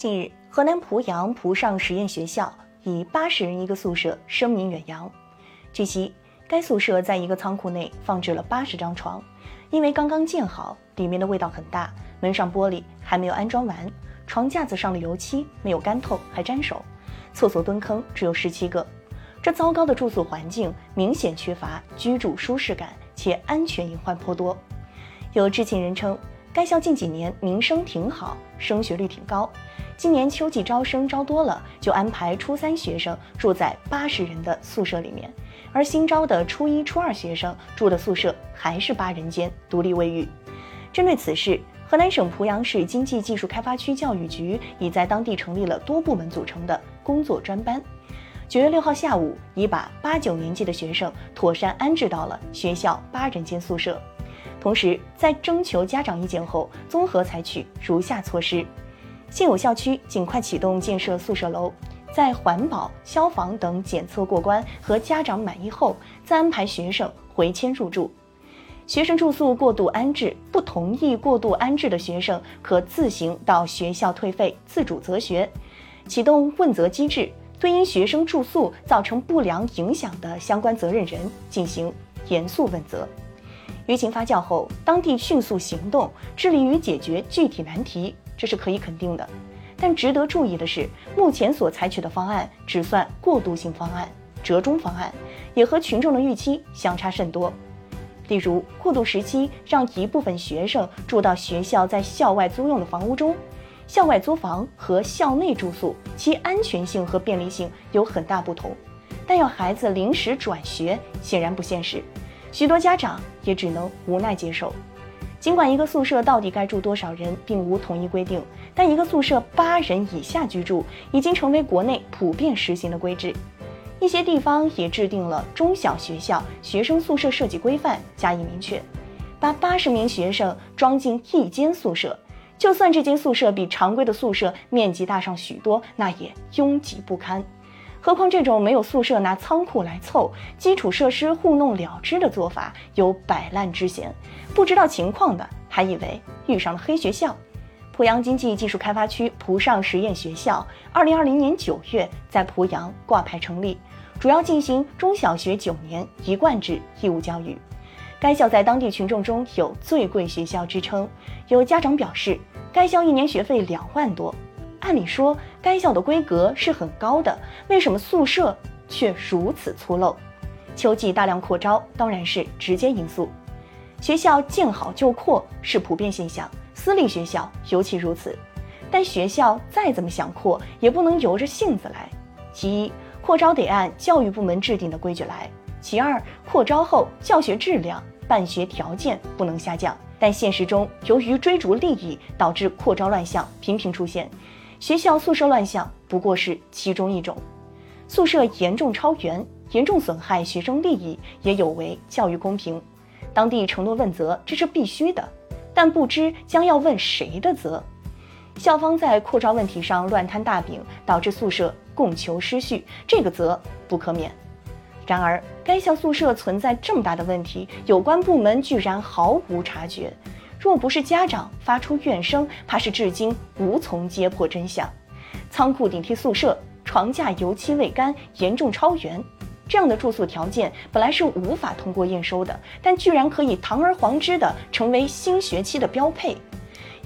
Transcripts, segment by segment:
近日，河南濮阳濮上实验学校以八十人一个宿舍声名远扬。据悉，该宿舍在一个仓库内放置了八十张床，因为刚刚建好，里面的味道很大，门上玻璃还没有安装完，床架子上的油漆没有干透还沾手，厕所蹲坑只有十七个。这糟糕的住宿环境明显缺乏居住舒适感，且安全隐患颇多。有知情人称。该校近几年名声挺好，升学率挺高。今年秋季招生招多了，就安排初三学生住在八十人的宿舍里面，而新招的初一、初二学生住的宿舍还是八人间独立卫浴。针对此事，河南省濮阳市经济技术开发区教育局已在当地成立了多部门组成的工作专班。九月六号下午，已把八九年级的学生妥善安置到了学校八人间宿舍。同时，在征求家长意见后，综合采取如下措施：现有校区尽快启动建设宿舍楼，在环保、消防等检测过关和家长满意后，再安排学生回迁入住。学生住宿过度安置，不同意过度安置的学生可自行到学校退费，自主择学。启动问责机制，对因学生住宿造成不良影响的相关责任人进行严肃问责。舆情发酵后，当地迅速行动，致力于解决具体难题，这是可以肯定的。但值得注意的是，目前所采取的方案只算过渡性方案、折中方案，也和群众的预期相差甚多。例如，过渡时期让一部分学生住到学校在校外租用的房屋中，校外租房和校内住宿，其安全性和便利性有很大不同。但要孩子临时转学，显然不现实。许多家长也只能无奈接受。尽管一个宿舍到底该住多少人并无统一规定，但一个宿舍八人以下居住已经成为国内普遍实行的规制。一些地方也制定了中小学校学生宿舍设计规范，加以明确，把八十名学生装进一间宿舍，就算这间宿舍比常规的宿舍面积大上许多，那也拥挤不堪。何况这种没有宿舍拿仓库来凑，基础设施糊弄了之的做法有摆烂之嫌，不知道情况的还以为遇上了黑学校。濮阳经济技术开发区濮上实验学校，二零二零年九月在濮阳挂牌成立，主要进行中小学九年一贯制义务教育。该校在当地群众中有“最贵学校”之称，有家长表示，该校一年学费两万多。按理说，该校的规格是很高的，为什么宿舍却如此粗陋？秋季大量扩招当然是直接因素。学校见好就扩是普遍现象，私立学校尤其如此。但学校再怎么想扩，也不能由着性子来。其一，扩招得按教育部门制定的规矩来；其二，扩招后教学质量、办学条件不能下降。但现实中，由于追逐利益，导致扩招乱象频频出现。学校宿舍乱象不过是其中一种，宿舍严重超员，严重损害学生利益，也有违教育公平。当地承诺问责，这是必须的，但不知将要问谁的责。校方在扩招问题上乱摊大饼，导致宿舍供求失序，这个责不可免。然而，该校宿舍存在这么大的问题，有关部门居然毫无察觉。若不是家长发出怨声，怕是至今无从揭破真相。仓库顶替宿舍，床架油漆未干，严重超员，这样的住宿条件本来是无法通过验收的，但居然可以堂而皇之的成为新学期的标配。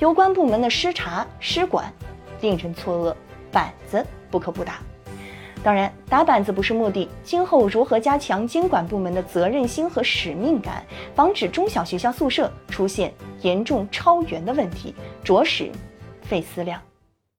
有关部门的失察失管，令人错愕，板子不可不打。当然，打板子不是目的。今后如何加强监管部门的责任心和使命感，防止中小学校宿舍出现严重超员的问题，着实费思量。